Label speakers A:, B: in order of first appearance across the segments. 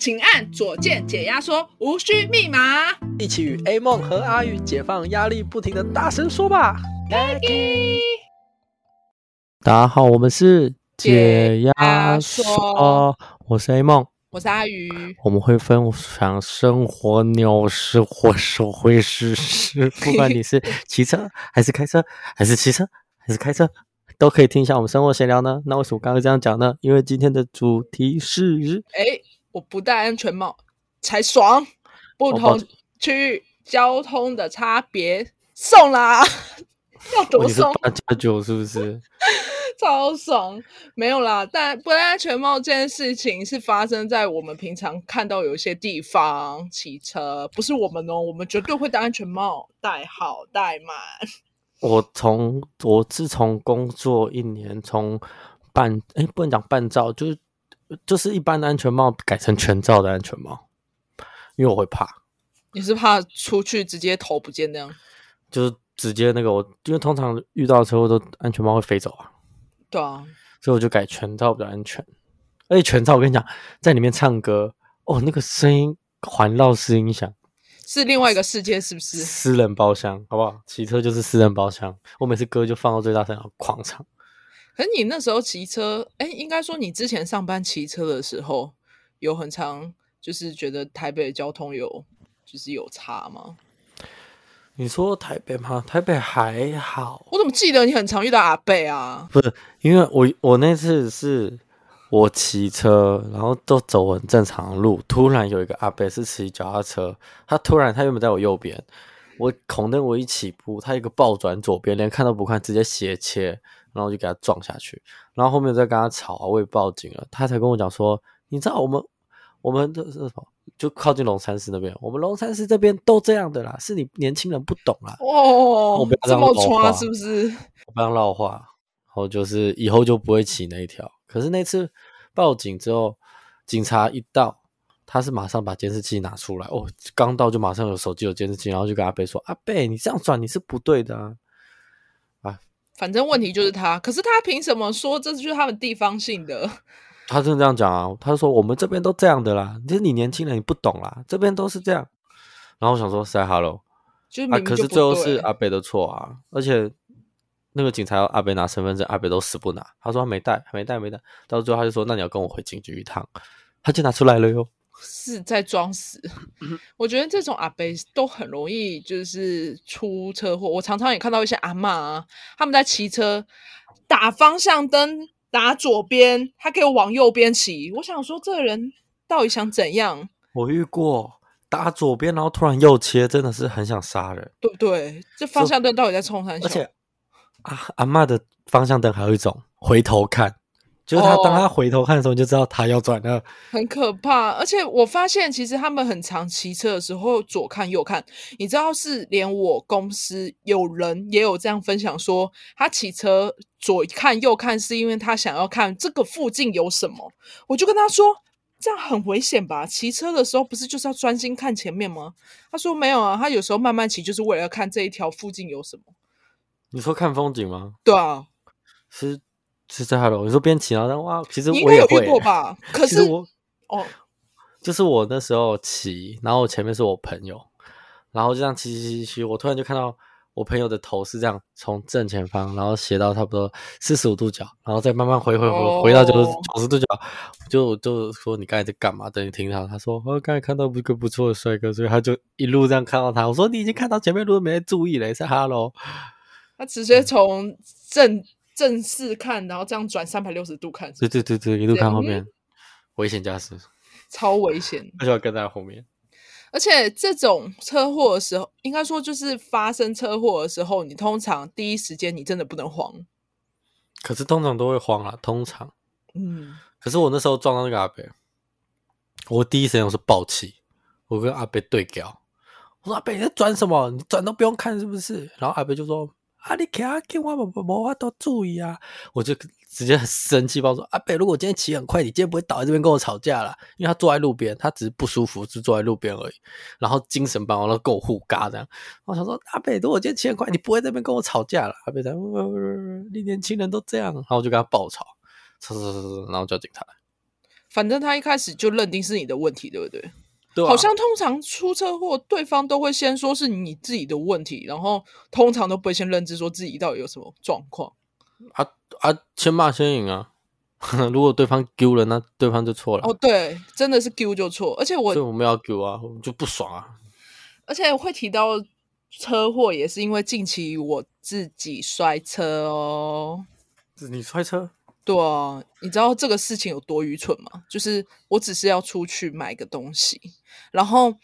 A: 请按左键解压缩，无需密码。
B: 一起与 A 梦和阿宇解放压力，不停的大声说吧。大家好，我们是解压缩，我是 A 梦，
A: 我是阿宇，
B: 我们会分享生活鸟事或社会时事，不管你是骑车还是开车，还是骑车还是开车，都可以听一下我们生活闲聊呢。那为什么刚刚这样讲呢？因为今天的主题是，
A: 哎。我不戴安全帽才爽，不同区域交通的差别，送啦，要多送？
B: 八加九是不是？
A: 超爽，没有啦。但不戴安全帽这件事情是发生在我们平常看到有一些地方骑车，不是我们哦，我们绝对会戴安全帽，戴好戴满。
B: 我从我自从工作一年，从半哎不能讲半照，就是。就是一般的安全帽改成全罩的安全帽，因为我会怕。
A: 你是怕出去直接头不见那样？
B: 就是直接那个我，因为通常遇到车祸都安全帽会飞走啊。
A: 对啊，
B: 所以我就改全罩比较安全。而且全罩我跟你讲，在里面唱歌哦，那个声音环绕式音响
A: 是另外一个世界，是不是？
B: 私人包厢好不好？骑车就是私人包厢，我每次歌就放到最大声，然后狂唱。
A: 可是你那时候骑车，哎，应该说你之前上班骑车的时候，有很常就是觉得台北的交通有就是有差吗？
B: 你说台北吗？台北还好。
A: 我怎么记得你很常遇到阿贝啊？
B: 不是，因为我我那次是我骑车，然后都走很正常的路，突然有一个阿贝是骑脚踏车，他突然他原本在我右边，我红灯我一起步，他一个暴转左边，连看都不看，直接斜切。然后就给他撞下去，然后后面再跟他吵啊，我也报警了，他才跟我讲说，你知道我们我们的是什么？就靠近龙山寺那边，我们龙山寺这边都这样的啦，是你年轻人不懂啦。
A: 哦，
B: 我不要这样唠话
A: 是不是？
B: 我不要绕话，然后就是以后就不会骑那一条。可是那次报警之后，警察一到，他是马上把监视器拿出来，哦，刚到就马上有手机有监视器，然后就跟阿贝说，阿贝你这样转你是不对的啊。
A: 啊反正问题就是他，可是他凭什么说这就是他们地方性的？
B: 他真的这样讲啊？他说我们这边都这样的啦，就是你年轻人你不懂啦，这边都是这样。然后我想说，say hello，
A: 就
B: 啊，可是最后是阿北的错啊，而且那个警察要阿北拿身份证，阿北都死不拿，他说他没带，没带，没带，到最后他就说那你要跟我回警局一趟，他就拿出来了哟。
A: 是在装死，我觉得这种阿伯都很容易就是出车祸。我常常也看到一些阿嬷啊，他们在骑车打方向灯打左边，他给我往右边骑。我想说，这个人到底想怎样？
B: 我遇过打左边，然后突然右切，真的是很想杀人，
A: 对不对？这方向灯到底在冲三小？
B: 而且阿阿嬷的方向灯还有一种回头看。就是他，当他回头看的时候，你就知道他要转了。哦，
A: 很可怕。而且我发现，其实他们很常骑车的时候左看右看。你知道，是连我公司有人也有这样分享说，他骑车左看右看，是因为他想要看这个附近有什么。我就跟他说，这样很危险吧？骑车的时候不是就是要专心看前面吗？他说没有啊，他有时候慢慢骑，就是为了要看这一条附近有什么。
B: 你说看风景吗？
A: 对啊，
B: 是。是在哈喽，你说边骑然后哇，其实我也会。
A: 你应该有遇过 吧？可是
B: 我哦，就是我那时候骑，然后前面是我朋友，然后就这样骑骑骑骑，我突然就看到我朋友的头是这样从正前方，然后斜到差不多四十五度角，然后再慢慢回回回、哦、回到九十九十度角，就就说你刚才在干嘛？等你听到他说我刚才看到一个不错的帅哥，所以他就一路这样看到他。我说你已经看到前面路没注意了，是哈喽。
A: 他直接从正。正视看，然后这样转三百六十度看，
B: 对对对对，一路看后面，危险驾驶，
A: 超危险，
B: 而且要跟在后面。
A: 而且这种车祸的时候，应该说就是发生车祸的时候，你通常第一时间你真的不能慌。
B: 可是通常都会慌啊，通常，
A: 嗯。
B: 可是我那时候撞到那个阿伯，我第一时间我是爆气，我跟阿伯对调，我说阿伯你在转什么？你转都不用看是不是？然后阿伯就说。啊！你开啊，给我无无法度注意啊！我就直接很生气，包说阿北，如果我今天骑很快，你今天不会倒在这边跟我吵架了。因为他坐在路边，他只是不舒服，是坐在路边而已。然后精神饱满了，跟我互尬这样。我想说，阿北，如果我今天骑很快，你不会在这边跟我吵架了。阿北在，你年轻人都这样。然后我就跟他爆吵，吵吵吵吵，然后叫警察。
A: 反正他一开始就认定是你的问题，对不对？
B: 对啊，
A: 好像通常出车祸，对方都会先说是你自己的问题，然后通常都不会先认知说自己到底有什么状况。
B: 啊啊，先骂先赢啊！如果对方丢了，那对方就错了。
A: 哦，对，真的是丢就错，而且我，
B: 对我们要丢啊，我们就不爽啊。
A: 而且会提到车祸，也是因为近期我自己摔车哦。
B: 是你摔车？
A: 对啊，你知道这个事情有多愚蠢吗？就是我只是要出去买个东西，然后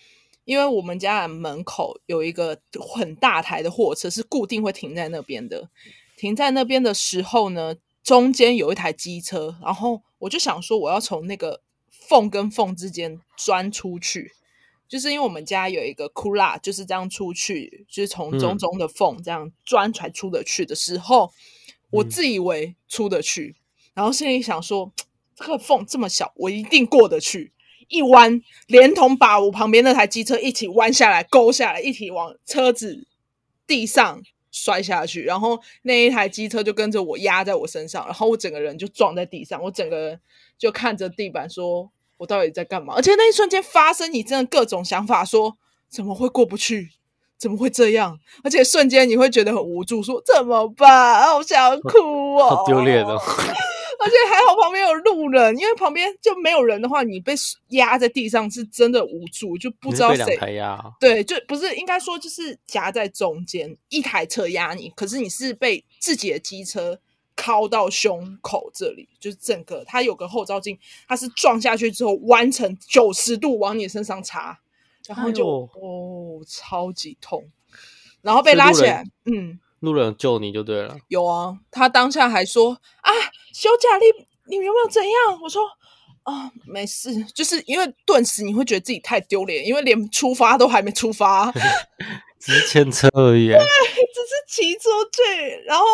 A: 因为我们家的门口有一个很大台的货车，是固定会停在那边的。停在那边的时候呢，中间有一台机车，然后我就想说，我要从那个缝跟缝之间钻出去，就是因为我们家有一个窟窿，就是这样出去，就是从中中的缝这样钻才出得去的时候，嗯、我自以为出得去，然后心里想说，这个缝这么小，我一定过得去。一弯，连同把我旁边那台机车一起弯下来，勾下来，一起往车子地上。摔下去，然后那一台机车就跟着我压在我身上，然后我整个人就撞在地上，我整个人就看着地板，说我到底在干嘛？而且那一瞬间发生，你真的各种想法说，说怎么会过不去？怎么会这样？而且瞬间你会觉得很无助，说怎么办？好想哭哦，
B: 好丢脸哦。
A: 而且还好旁边有路人，因为旁边就没有人的话，你被压在地上是真的无助，就不知道
B: 谁。
A: 对，就不是应该说就是夹在中间，一台车压你，可是你是被自己的机车靠到胸口这里，就是整个它有个后照镜，它是撞下去之后弯成九十度往你身上插，然后就、哎、哦超级痛，然后被拉起来，嗯。
B: 路人救你就对了。
A: 有啊，他当下还说啊，休假你你有没有怎样？我说啊，没事，就是因为顿时你会觉得自己太丢脸，因为连出发都还没出发，
B: 只是牵车而已。
A: 对，只是骑车去。然后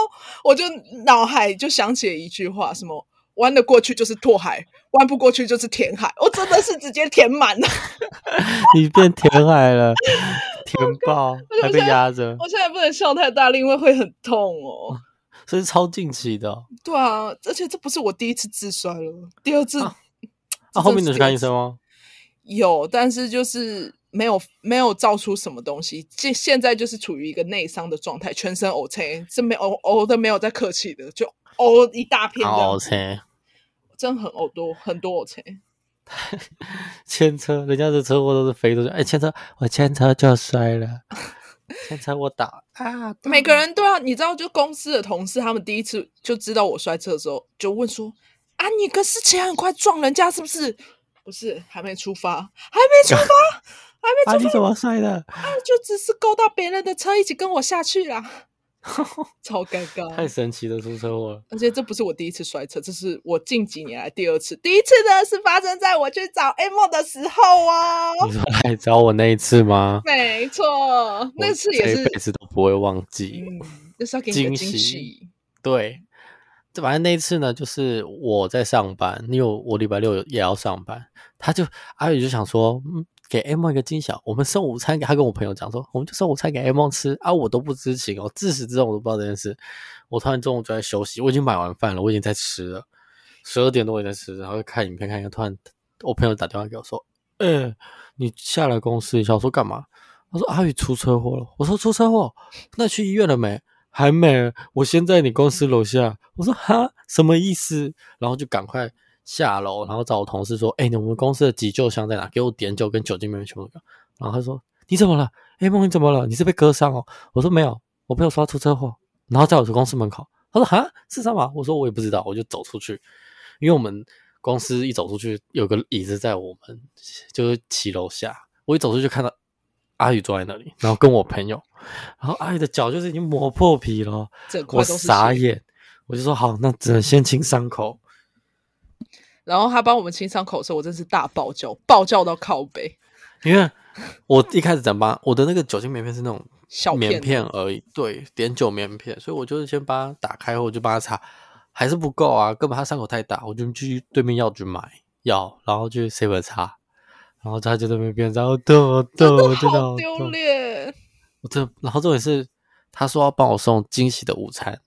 A: 我就脑海就想起了一句话，什么弯得过去就是拓海，弯不过去就是填海。我真的是直接填满了，
B: 你变填海了。填爆还被压着，
A: 我现在不能笑太大力，因为会很痛哦。
B: 这是超近期的，哦，
A: 对啊，而且这不是我第一次自摔了，第二次。那，啊
B: 啊，后面有去看医生吗？
A: 有，但是就是没有没有造出什么东西，现现在就是处于一个内伤的状态，全身呕青，这没呕呕的没有在客气的，就呕一大片的呕青，真的很呕多很多呕青。
B: 牵车，人家的车祸都是飞出去。哎，牵车，我牵车就摔了，牵车我打 啊！
A: 每个人都要，你知道，就公司的同事，他们第一次就知道我摔车的时候，就问说：“啊，你可是前很快撞人家是不是？”不是，还没出发，还没出发，还没出发。啊，
B: 你怎么摔的？
A: 啊，就只是勾到别人的车，一起跟我下去啦。超尴尬，
B: 太神奇的出车祸了！
A: 而且这不是我第一次摔车，这是我近几年来第二次。第一次呢是发生在我去找 A 梦的时候啊。
B: 你说来找我那一次吗？
A: 没错，那次也是
B: 这辈子都不会忘记。
A: 嗯，就是要给你个惊喜。惊喜。
B: 对，这反正那一次呢，就是我在上班，因为我礼拜六也要上班，他就阿宇就想说，嗯。给 M 一个惊喜，我们送午餐给他，跟我朋友讲说，我们就送午餐给 M 吃啊，我都不知情哦，自始至终我都不知道这件事。我突然中午就在休息，我已经买完饭了，我已经在吃了，十二点多我在吃，然后看影片看一看，突然我朋友打电话给我说，嗯、你下来公司一下，我说干嘛？他说阿宇出车祸了。我说出车祸，那去医院了没？还没，我先在你公司楼下。我说哈，什么意思？然后就赶快。下楼，然后找我同事说：“哎、欸，我们公司的急救箱在哪？给我点酒跟酒精，妹妹全部。”然后他说：“你怎么了？哎，梦，你怎么了？你是被割伤哦？”我说：“没有，我朋友说他出车祸。”然后在我的公司门口，他说：“哈，是什么？”我说：“我也不知道。”我就走出去，因为我们公司一走出去有个椅子在我们就是骑楼下，我一走出去看到阿宇坐在那里，然后跟我朋友，然后阿宇的脚就是已经磨破皮了，我傻眼，我就说：“好，那只能先清伤口。”
A: 然后他帮我们清伤口的时候，我真是大爆叫，爆叫到靠背。
B: 因为我一开始怎么办？我的那个酒精棉片是那种小棉片而已，对，碘酒棉片，所以我就是先把它打开后，我就帮他擦，还是不够啊，根本他伤口太大，我就去对面药局买药，然后去 save 擦，然后他就在那边，然后抖抖，真的好丢脸。我这，然后重点是他说要帮我送惊喜的午餐。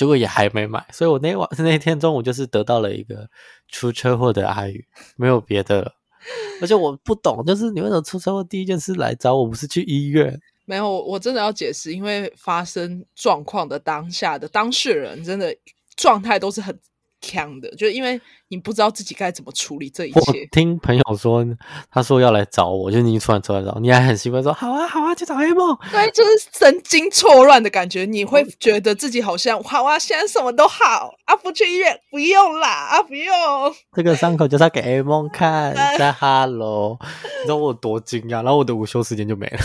B: 结果也还没买，所以我那晚 那天中午就是得到了一个出车祸的阿宇，没有别的了。而且我不懂，就是你为什么出车祸第一件事来找我，不是去医院？
A: 没有，我真的要解释，因为发生状况的当下的当事人真的状态都是很。强的，就是因为你不知道自己该怎么处理这一切。
B: 我听朋友说，他说要来找我，就你突然出来找，你还很兴奋说好啊好啊，去找 A 梦。
A: 对，就是神经错乱的感觉，你会觉得自己好像好啊，现在什么都好啊，不去医院不用啦啊，不用。
B: 这个伤口就是要给 A 梦看，在 Hello，你知道我有多惊讶？然后我的午休时间就没了。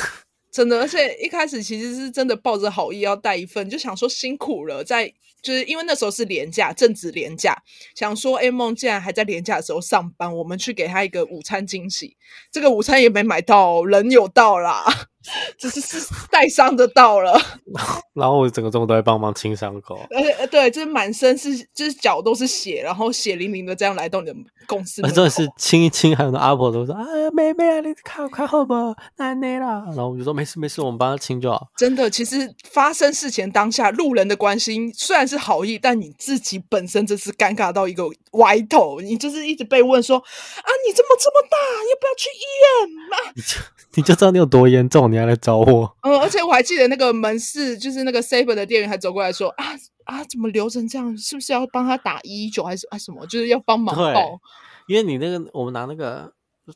A: 真的，而且一开始其实是真的抱着好意要带一份，就想说辛苦了，在就是因为那时候是廉价，正值廉价，想说 A 梦竟然还在廉价的时候上班，我们去给他一个午餐惊喜。这个午餐也没买到，人有到啦。只是是带伤的到了，
B: 然后我整个中午都在帮忙清伤口，
A: 而且对，就是满身是，就是脚都是血，然后血淋淋的这样来到你的公司，
B: 真的是清一清，还有那阿婆都说：“啊，妹妹啊，你看看好不？奶奶啦。”然后我就说：“没事没事，我们帮他清就好。”
A: 真的，其实发生事前当下，路人的关心虽然是好意，但你自己本身真是尴尬到一个歪头，你就是一直被问说：“啊，你怎么这么大？要不要去医院嘛？”
B: 你就 你就知道你有多严重。你还来找我？
A: 嗯，而且我还记得那个门市，就是那个 Saber 的店员还走过来说：“啊啊，怎么流成这样？是不是要帮他打一一九还是啊什么？就是要帮忙报？
B: 因为你那个，我们拿那个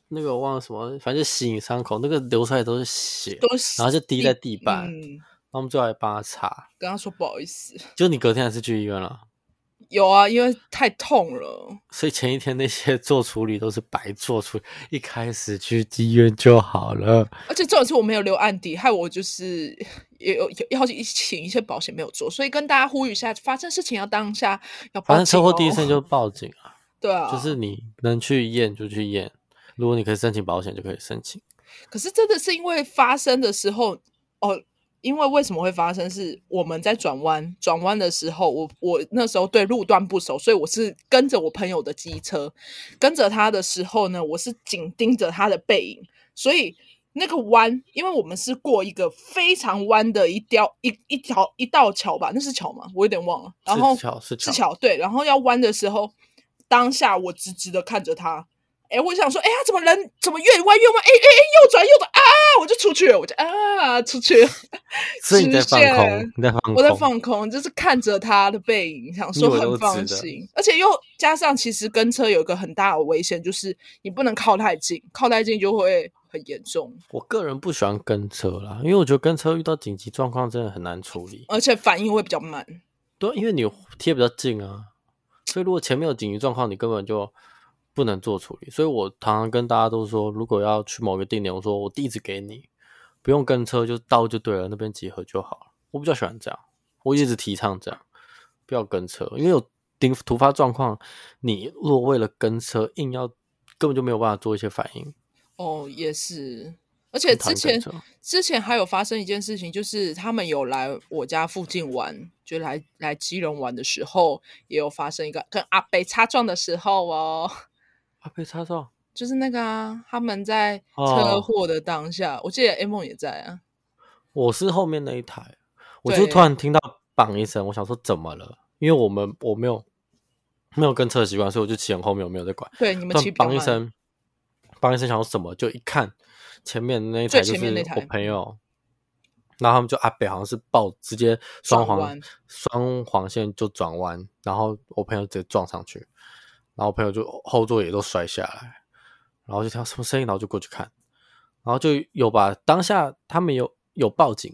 B: 那个我忘了什么，反正就洗你伤口，那个流出来都是血，
A: 都是
B: 然后就滴在地板，
A: 嗯、
B: 然后我们就来帮他擦，
A: 跟他说不好意思。
B: 就你隔天还是去医院了？
A: 有啊，因为太痛了，
B: 所以前一天那些做处理都是白做处理，一开始去医院就好了。
A: 而且这种事我没有留案底，害我就是也有要请一些保险没有做，所以跟大家呼吁一下，发生事情要当下要报警哦。
B: 反正车祸第一声就报警啊，
A: 对啊，
B: 就是你能去验就去验，如果你可以申请保险就可以申请。
A: 可是真的是因为发生的时候哦。因为为什么会发生？是我们在转弯，转弯的时候，我我那时候对路段不熟，所以我是跟着我朋友的机车，跟着他的时候呢，我是紧盯着他的背影，所以那个弯，因为我们是过一个非常弯的一条一一条一道桥吧，那是桥吗？我有点忘了。然后
B: 是桥，是桥，
A: 是桥，对。然后要弯的时候，当下我直直的看着他。哎，我想说，哎呀，怎么人怎么越弯越弯？哎哎哎，右转右转啊！我就出去了，我就啊出去了。
B: 所以你在放空，你在放空，
A: 我在放空，就是看着他的背影，想说很放心。而且又加上，其实跟车有一个很大的危险，就是你不能靠太近，靠太近就会很严重。
B: 我个人不喜欢跟车啦，因为我觉得跟车遇到紧急状况真的很难处理，
A: 而且反应会比较慢。
B: 对，因为你贴比较近啊，所以如果前面有紧急状况，你根本就。不能做处理，所以我常常跟大家都说，如果要去某个定点，我说我地址给你，不用跟车就到就对了，那边集合就好了。我比较喜欢这样，我一直提倡这样，不要跟车，因为有突突发状况，你如果为了跟车硬要，根本就没有办法做一些反应。
A: 哦，也是，而且之前之前还有发生一件事情，就是他们有来我家附近玩，就来来基隆玩的时候，也有发生一个跟阿北擦撞的时候哦。
B: 啊！被擦撞，
A: 就是那个啊！他们在车祸的当下，哦、我记得 A 梦也在啊。
B: 我是后面那一台，我就突然听到“砰”一声，我想说怎么了？因为我们我没有没有跟车的习惯，所以我就骑很后面，我没有在管。
A: 对，你们骑“砰”
B: 一声，“砰”一声，想说什么？就一看前面那一台就是我朋友，然后他们就阿北好像是爆，直接双黄双黄线就转弯，然后我朋友直接撞上去。然后朋友就后座也都摔下来，然后就听到什么声音，然后就过去看，然后就有把当下他们有有报警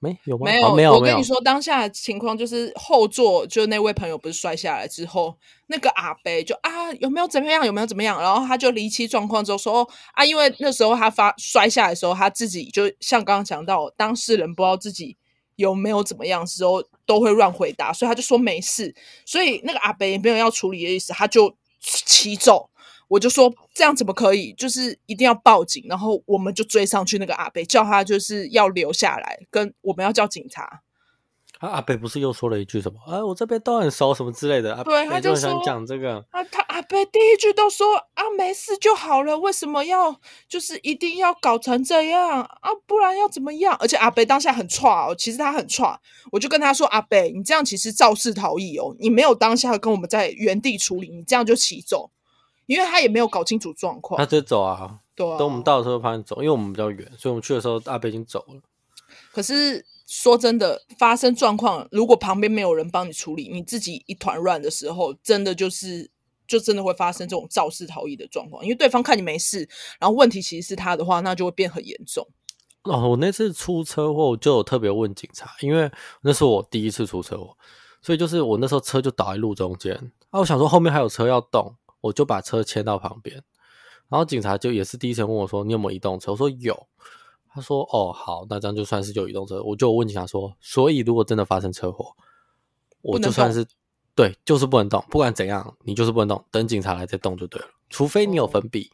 B: 没有吗？
A: 没有、
B: 哦、没有。
A: 我跟你说，当下的情况就是后座就那位朋友不是摔下来之后，那个阿伯就啊有没有怎么样有没有怎么样，然后他就离奇状况之后说啊，因为那时候他发摔下来的时候，他自己就像刚刚讲到当事人不知道自己有没有怎么样的时候都会乱回答，所以他就说没事，所以那个阿伯也没有要处理的意思，他就。骑走，我就说这样怎么可以？就是一定要报警，然后我们就追上去那个阿伯，叫他就是要留下来，跟我们要叫警察。
B: 啊，阿北不是又说了一句什么？啊，我这边都很熟，什么之类的。啊、
A: 对，他就想
B: 讲这个。
A: 啊，他阿北第一句都说啊，没事就好了，为什么要就是一定要搞成这样啊？不然要怎么样？而且阿北当下很剉哦，其实他很剉，我就跟他说，阿北，你这样其实肇事逃逸哦，你没有当下跟我们在原地处理，你这样就骑走，因为他也没有搞清楚状况。
B: 他直接走啊，
A: 对啊，
B: 等我们到的时候发现走，因为我们比较远，所以我们去的时候阿北已经走了。
A: 可是。说真的，发生状况，如果旁边没有人帮你处理，你自己一团乱的时候，真的就是，就真的会发生这种肇事逃逸的状况。因为对方看你没事，然后问题其实是他的话，那就会变很严重。
B: 哦，我那次出车祸，就特别问警察，因为那是我第一次出车祸，所以就是我那时候车就倒在路中间，啊，我想说后面还有车要动，我就把车牵到旁边，然后警察就也是第一次问我说，你有没有移动车？我说有。他说：“哦，好，那这样就算是有移动车。”我就问警察说：“所以如果真的发生车祸，我就算是对，就是不能动，不管怎样，你就是不能动，等警察来再动就对了。除非你有粉笔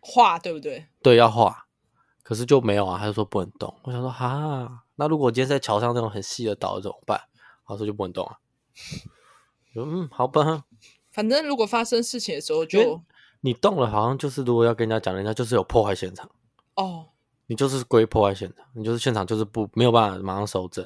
A: 画，对不对？
B: 对，要画。可是就没有啊，他就说不能动。我想说，哈，那如果今天在桥上那种很细的岛怎么办？他说就不能动啊。嗯，好吧。
A: 反正如果发生事情的时候就，就
B: 你动了，好像就是如果要跟人家讲，人家就是有破坏现场
A: 哦。”
B: 你就是归破坏现场，你就是现场就是不没有办法马上收整，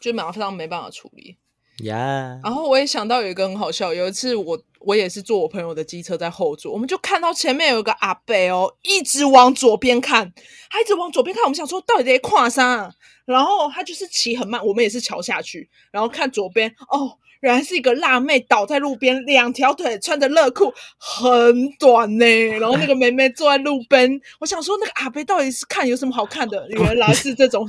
A: 就马上没办法处理。
B: 呀、yeah.，
A: 然后我也想到有一个很好笑，有一次我我也是坐我朋友的机车在后座，我们就看到前面有一个阿伯哦，一直往左边看，他一直往左边看，我们想说到底在跨啥？然后他就是骑很慢，我们也是桥下去，然后看左边哦。原来是一个辣妹倒在路边，两条腿穿着热裤，很短呢。然后那个妹妹坐在路边，我想说那个阿伯到底是看有什么好看的？原 来是这种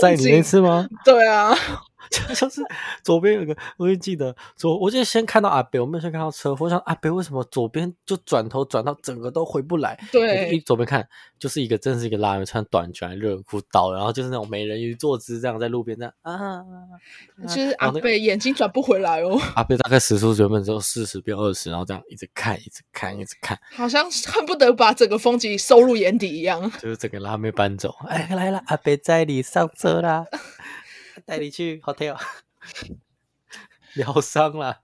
A: 风景，
B: 是，是吗？
A: 对啊。
B: 就像是左边有个，我就记得左，我就先看到阿北，我没有先看到车。我想阿北为什么左边就转头转到整个都回不来？
A: 对，
B: 一左边看就是一个，真是一个拉妹穿短裙热裤倒，然后就是那种美人鱼坐姿这样在路边这样啊。
A: 其实阿北眼睛转不回来哦。
B: 阿北大概时速原本只有四十变二十，然后这样一直看，一直看，一直看，
A: 好像恨不得把整个风景收入眼底一样。
B: 就是整个辣妹搬走，哎，来了，阿北在你上车啦。带你去 hotel，疗伤啦。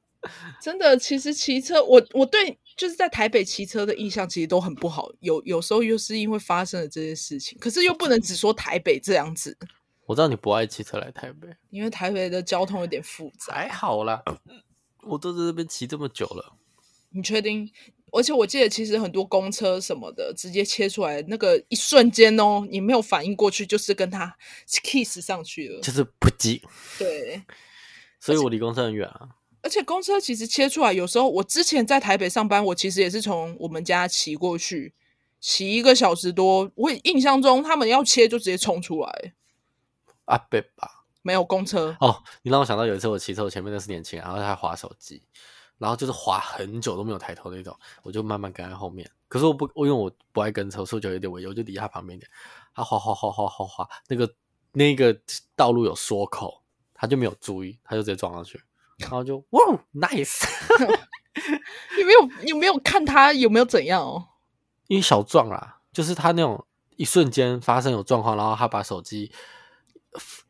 A: 真的，其实骑车，我我对就是在台北骑车的印象其实都很不好。有有时候又是因为发生了这些事情，可是又不能只说台北这样子。
B: 我知道你不爱骑车来台北，
A: 因为台北的交通有点复杂。
B: 还好啦，我都在这边骑这么久了。
A: 你确定？而且我记得，其实很多公车什么的，直接切出来那个一瞬间哦，你没有反应过去，就是跟他 kiss 上去了，
B: 就是不急。
A: 对，
B: 所以我离公车很远啊。
A: 而且公车其实切出来，有时候我之前在台北上班，我其实也是从我们家骑过去，骑一个小时多。我印象中他们要切就直接冲出来。
B: 阿北吧，
A: 没有公车
B: 哦。你让我想到有一次我骑车，我前面那是年轻人，然后他还滑手机。然后就是滑很久都没有抬头那种，我就慢慢跟在后面。可是我不，我因为我不爱跟车，所以就有点危，我就离他旁边点。他滑滑滑滑滑滑，那个那个道路有缩口，他就没有注意，他就直接撞上去，然后就哇，nice！
A: 你没有你没有看他有没有怎样哦？
B: 因为小撞啦，就是他那种一瞬间发生有状况，然后他把手机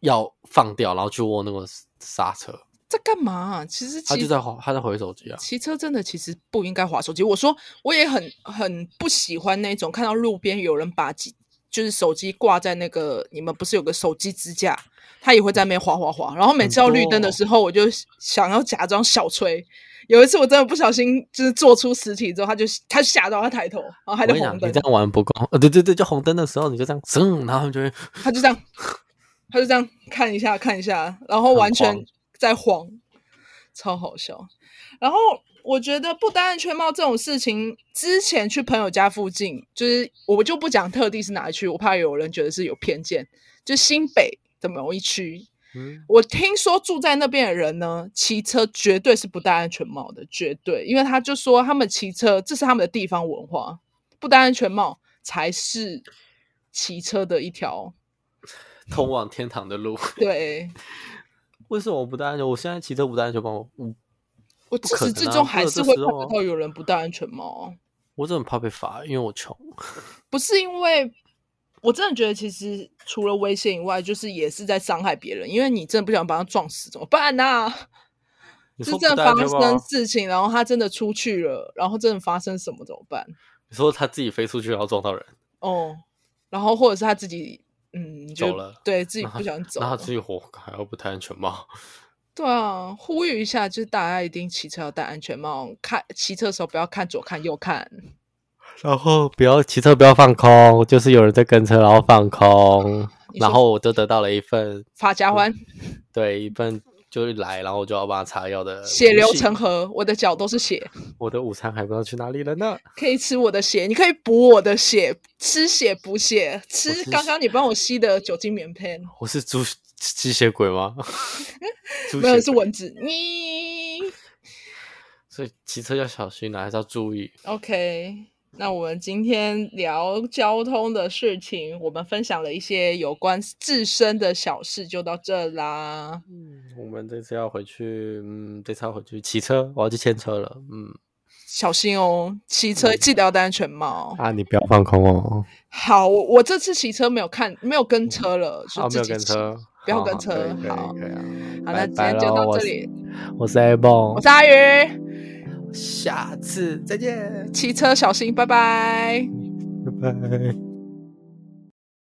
B: 要放掉，然后去握那个刹车。
A: 在干嘛啊？其实
B: 他就在滑，他在回手机啊。
A: 骑车真的其实不应该划手机。我说我也很很不喜欢那种看到路边有人把机就是手机挂在那个，你们不是有个手机支架，他也会在那边滑滑滑。然后每次要绿灯的时候，我就想要假装小吹。有一次我真的不小心就是做出实体之后，他就他吓到他抬头，然后还在红灯。
B: 你这样玩不够？呃，对对对，就红灯的时候你就这样，噌，然后就会
A: 他就这样，他就这样看一下看一下，然后完全。在晃，超好笑。然后我觉得不戴安全帽这种事情，之前去朋友家附近，就是我就不讲特地是哪一区，我怕有人觉得是有偏见。就新北的某一区，嗯，我听说住在那边的人呢，骑车绝对是不戴安全帽的，绝对，因为他就说他们骑车这是他们的地方文化，不戴安全帽才是骑车的一条
B: 通往天堂的路。
A: 对。
B: 为什么我不戴安全？我现在骑车不戴安全帽，我
A: 我自始至终还是会看得到有人不戴安全帽。
B: 我真的很怕被罚，因为我穷。
A: 不是因为我真的觉得，其实除了危险以外，就是也是在伤害别人，因为你真的不想把他撞死，怎么办呢、真的发生事情，然后他真的出去了，然后真的发生什么怎么办？
B: 你说他自己飞出去，然后撞到人？
A: 哦，然后或者是他自己嗯
B: 走了，
A: 对自己不想 走，
B: 那他自己活该，还要不戴安全帽？
A: 对啊，呼吁一下，就是大家一定骑车要戴安全帽，看骑车的时候不要看左看右看，
B: 然后不要骑车不要放空，就是有人在跟车，然后放空，然后我就得到了一份
A: 发家欢，
B: 对，一份。就来，然后我就要帮他擦药的
A: 血流成河，我的脚都是血。
B: 我的午餐还不知道去哪里了呢？
A: 可以吃我的血，你可以补我的血，吃血补血，吃刚刚你帮我吸的酒精棉片。
B: 我是猪吸血鬼吗？
A: 没有，是蚊子。你
B: 所以骑车要小心，还是要注意。
A: OK。那我们今天聊交通的事情，我们分享了一些有关自身的小事，就到这啦。
B: 嗯，我们这次要回去，嗯，这次要回去骑车，我要去牵车了。嗯，
A: 小心哦，骑车记得要戴安全帽。
B: 啊，你不要放空哦。
A: 好，我我这次骑车没有看，没有跟车了，
B: 好，没有跟车，
A: 不要跟车。好。好，那今天就到这里。
B: 我是 A 梦，
A: 我是阿鱼。
B: 下次再见，
A: 骑车小心，拜拜，
B: 拜拜。